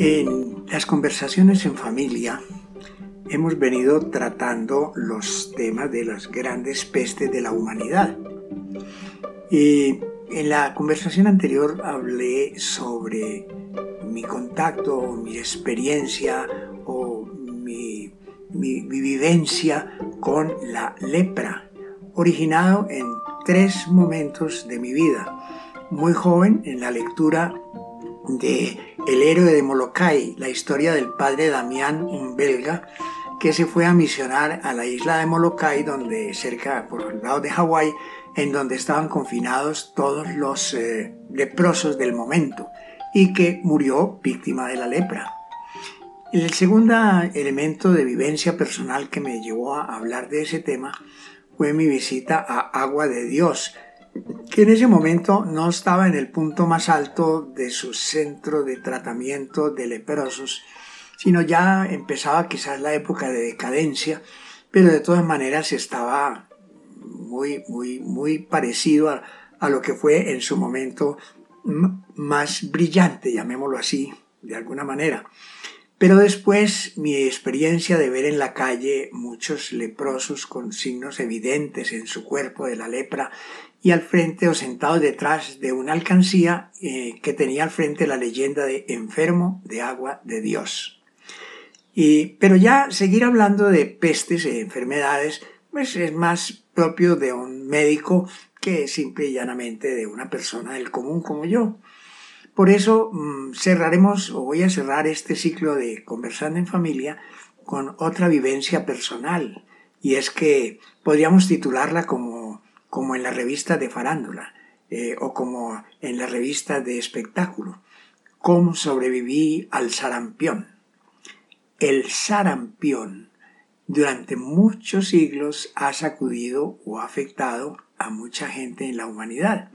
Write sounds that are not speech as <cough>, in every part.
En las conversaciones en familia hemos venido tratando los temas de las grandes pestes de la humanidad. Y en la conversación anterior hablé sobre mi contacto, mi experiencia o mi, vivencia con la lepra, originado en tres momentos de mi vida. Muy joven en la lectura de El héroe de Molokai, la historia del padre Damián, un belga, que se fue a misionar a la isla de Molokai, donde cerca, por el lado de Hawái, en donde estaban confinados todos los eh, leprosos del momento y que murió víctima de la lepra. El segundo elemento de vivencia personal que me llevó a hablar de ese tema fue mi visita a Agua de Dios, que en ese momento no estaba en el punto más alto de su centro de tratamiento de leprosos, sino ya empezaba quizás la época de decadencia, pero de todas maneras estaba muy, muy, muy parecido a, a lo que fue en su momento más brillante, llamémoslo así, de alguna manera. Pero después mi experiencia de ver en la calle muchos leprosos con signos evidentes en su cuerpo de la lepra y al frente o sentados detrás de una alcancía eh, que tenía al frente la leyenda de enfermo de agua de Dios. Y, pero ya seguir hablando de pestes e enfermedades pues es más propio de un médico que simple y llanamente de una persona del común como yo. Por eso mm, cerraremos o voy a cerrar este ciclo de Conversando en Familia con otra vivencia personal y es que podríamos titularla como, como en la revista de farándula eh, o como en la revista de espectáculo. ¿Cómo sobreviví al sarampión? El sarampión durante muchos siglos ha sacudido o afectado a mucha gente en la humanidad,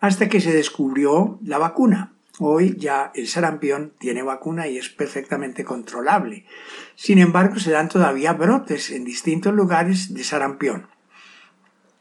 hasta que se descubrió la vacuna. Hoy ya el sarampión tiene vacuna y es perfectamente controlable. Sin embargo, se dan todavía brotes en distintos lugares de sarampión.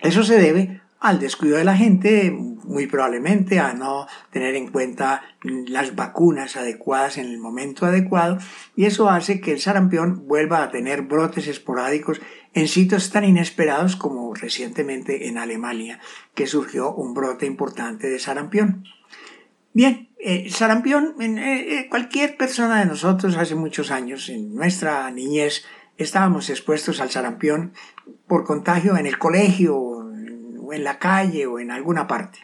Eso se debe al descuido de la gente, muy probablemente a no tener en cuenta las vacunas adecuadas en el momento adecuado, y eso hace que el sarampión vuelva a tener brotes esporádicos en sitios tan inesperados como recientemente en Alemania, que surgió un brote importante de sarampión. Bien, eh, sarampión, eh, eh, cualquier persona de nosotros hace muchos años, en nuestra niñez, estábamos expuestos al sarampión por contagio en el colegio, o en la calle, o en alguna parte.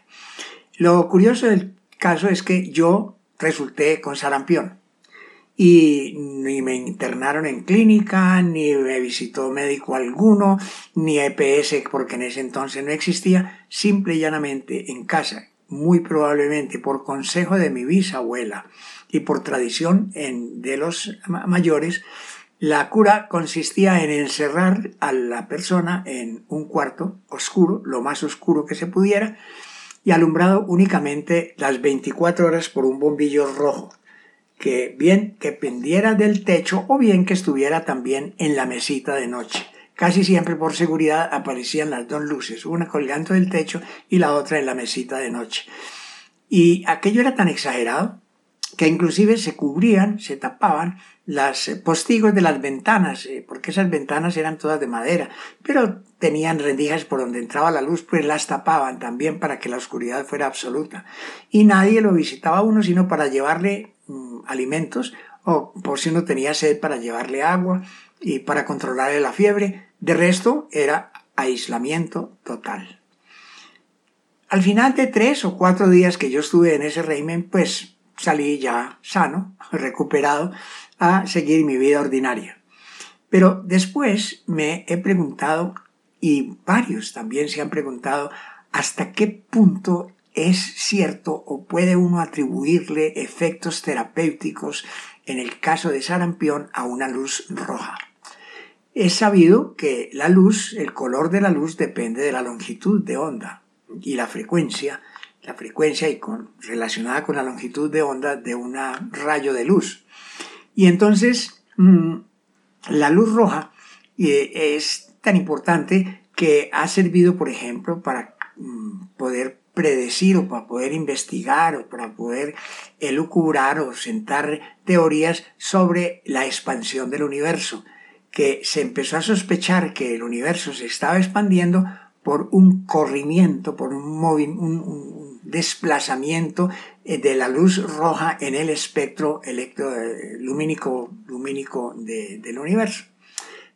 Lo curioso del caso es que yo resulté con sarampión y ni me internaron en clínica, ni me visitó médico alguno, ni EPS porque en ese entonces no existía, simple y llanamente en casa muy probablemente por consejo de mi bisabuela y por tradición en, de los mayores, la cura consistía en encerrar a la persona en un cuarto oscuro, lo más oscuro que se pudiera, y alumbrado únicamente las 24 horas por un bombillo rojo, que bien que pendiera del techo o bien que estuviera también en la mesita de noche. Casi siempre por seguridad aparecían las dos luces, una colgando del techo y la otra en la mesita de noche. Y aquello era tan exagerado que inclusive se cubrían, se tapaban las eh, postigos de las ventanas, eh, porque esas ventanas eran todas de madera, pero tenían rendijas por donde entraba la luz, pues las tapaban también para que la oscuridad fuera absoluta. Y nadie lo visitaba a uno sino para llevarle mm, alimentos o por si uno tenía sed para llevarle agua y para controlarle la fiebre. De resto era aislamiento total. Al final de tres o cuatro días que yo estuve en ese régimen, pues salí ya sano, <laughs> recuperado, a seguir mi vida ordinaria. Pero después me he preguntado, y varios también se han preguntado, hasta qué punto es cierto o puede uno atribuirle efectos terapéuticos en el caso de sarampión a una luz roja. Es sabido que la luz, el color de la luz depende de la longitud de onda y la frecuencia, la frecuencia y con, relacionada con la longitud de onda de un rayo de luz. Y entonces mm, la luz roja eh, es tan importante que ha servido, por ejemplo, para mm, poder predecir o para poder investigar o para poder elucubrar o sentar teorías sobre la expansión del universo, que se empezó a sospechar que el universo se estaba expandiendo por un corrimiento, por un, un desplazamiento eh, de la luz roja en el espectro eh, lumínico del universo.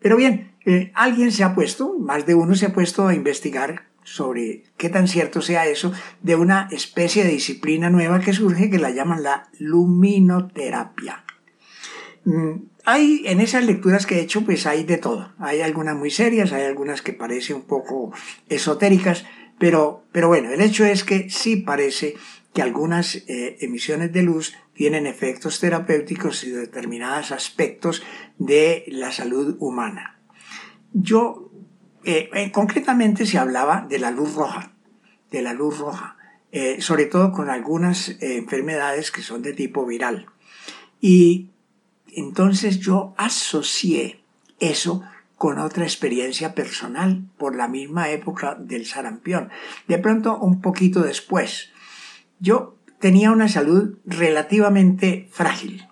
Pero bien, eh, alguien se ha puesto, más de uno se ha puesto a investigar sobre qué tan cierto sea eso de una especie de disciplina nueva que surge que la llaman la luminoterapia. Mm, hay en esas lecturas que he hecho pues hay de todo. Hay algunas muy serias, hay algunas que parecen un poco esotéricas, pero, pero bueno, el hecho es que sí parece que algunas eh, emisiones de luz tienen efectos terapéuticos y determinados aspectos de la salud humana. Yo, eh, eh, concretamente se hablaba de la luz roja, de la luz roja, sobre todo con algunas enfermedades que son de tipo viral. Y entonces yo asocié eso con otra experiencia personal por la misma época del sarampión. De pronto, un poquito después, yo tenía una salud relativamente frágil.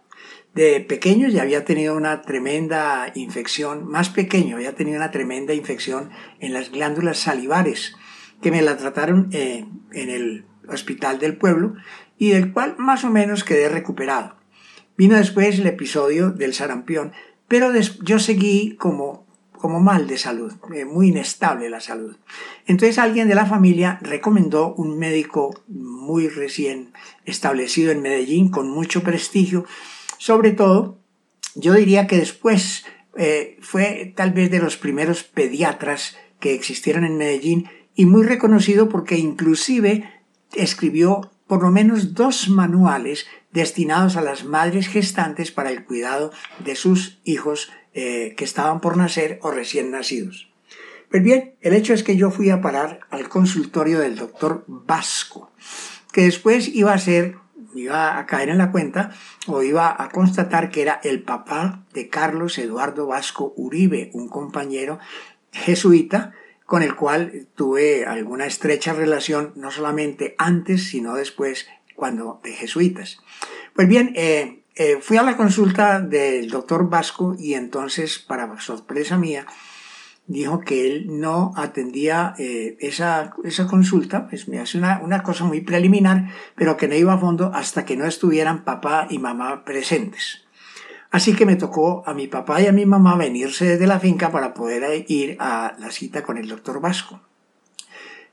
De pequeño ya había tenido una tremenda infección, más pequeño había tenido una tremenda infección en las glándulas salivares, que me la trataron eh, en el hospital del pueblo y del cual más o menos quedé recuperado. Vino después el episodio del sarampión, pero yo seguí como como mal de salud, eh, muy inestable la salud. Entonces alguien de la familia recomendó un médico muy recién establecido en Medellín, con mucho prestigio. Sobre todo, yo diría que después eh, fue tal vez de los primeros pediatras que existieron en Medellín y muy reconocido porque inclusive escribió por lo menos dos manuales destinados a las madres gestantes para el cuidado de sus hijos eh, que estaban por nacer o recién nacidos. Pues bien, el hecho es que yo fui a parar al consultorio del doctor Vasco, que después iba a ser, iba a caer en la cuenta o iba a constatar que era el papá de Carlos Eduardo Vasco Uribe, un compañero jesuita con el cual tuve alguna estrecha relación, no solamente antes, sino después, cuando de jesuitas. Pues bien, eh, eh, fui a la consulta del doctor Vasco y entonces, para sorpresa mía, dijo que él no atendía eh, esa, esa, consulta, pues me hace una, una, cosa muy preliminar, pero que no iba a fondo hasta que no estuvieran papá y mamá presentes. Así que me tocó a mi papá y a mi mamá venirse desde la finca para poder ir a la cita con el doctor Vasco.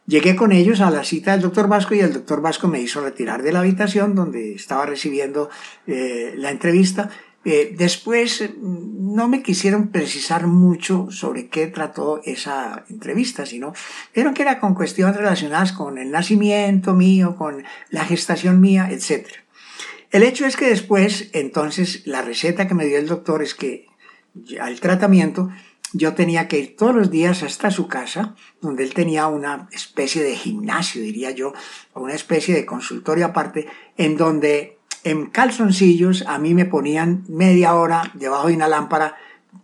Llegué con ellos a la cita del doctor Vasco y el doctor Vasco me hizo retirar de la habitación donde estaba recibiendo eh, la entrevista. Eh, después mm, no me quisieron precisar mucho sobre qué trató esa entrevista, sino vieron que era con cuestiones relacionadas con el nacimiento mío, con la gestación mía, etc. El hecho es que después, entonces, la receta que me dio el doctor es que al tratamiento yo tenía que ir todos los días hasta su casa, donde él tenía una especie de gimnasio, diría yo, o una especie de consultorio aparte, en donde en calzoncillos a mí me ponían media hora debajo de una lámpara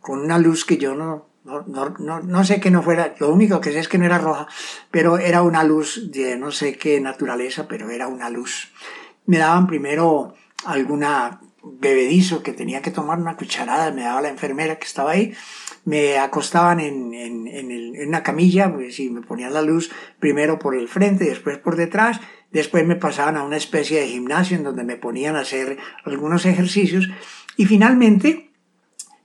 con una luz que yo no, no, no, no, sé que no fuera, lo único que sé es que no era roja, pero era una luz de no sé qué naturaleza, pero era una luz. Me daban primero alguna bebedizo que tenía que tomar una cucharada, me daba la enfermera que estaba ahí, me acostaban en, en, en, una camilla, pues y me ponían la luz primero por el frente, después por detrás, después me pasaban a una especie de gimnasio en donde me ponían a hacer algunos ejercicios y finalmente,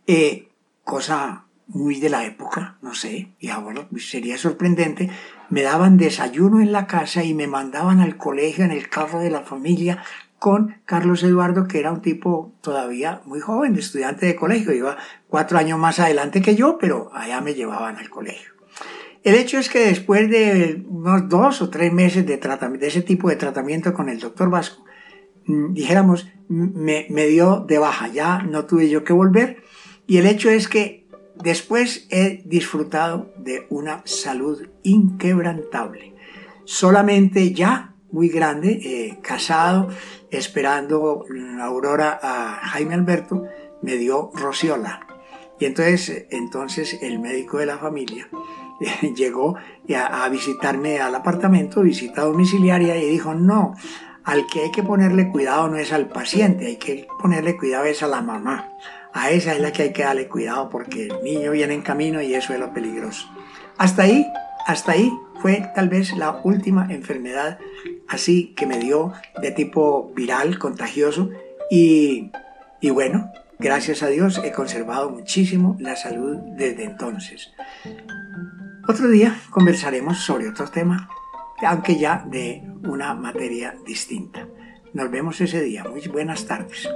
eh, cosa muy de la época, no sé, y ahora sería sorprendente, me daban desayuno en la casa y me mandaban al colegio en el carro de la familia con Carlos Eduardo, que era un tipo todavía muy joven, estudiante de colegio, iba cuatro años más adelante que yo, pero allá me llevaban al colegio. El hecho es que después de unos dos o tres meses de, de ese tipo de tratamiento con el doctor Vasco, mm, dijéramos, me, me dio de baja, ya no tuve yo que volver, y el hecho es que después he disfrutado de una salud inquebrantable. Solamente ya muy grande, eh, casado, esperando Aurora a Jaime Alberto, me dio rociola. Y entonces, entonces el médico de la familia <laughs> llegó a, a visitarme al apartamento, visita domiciliaria, y dijo, no, al que hay que ponerle cuidado no es al paciente, hay que ponerle cuidado es a la mamá. A esa es la que hay que darle cuidado porque el niño viene en camino y eso es lo peligroso. Hasta ahí, hasta ahí fue tal vez la última enfermedad así que me dio de tipo viral, contagioso y, y bueno, gracias a Dios he conservado muchísimo la salud desde entonces. Otro día conversaremos sobre otro tema, aunque ya de una materia distinta. Nos vemos ese día. Muy buenas tardes.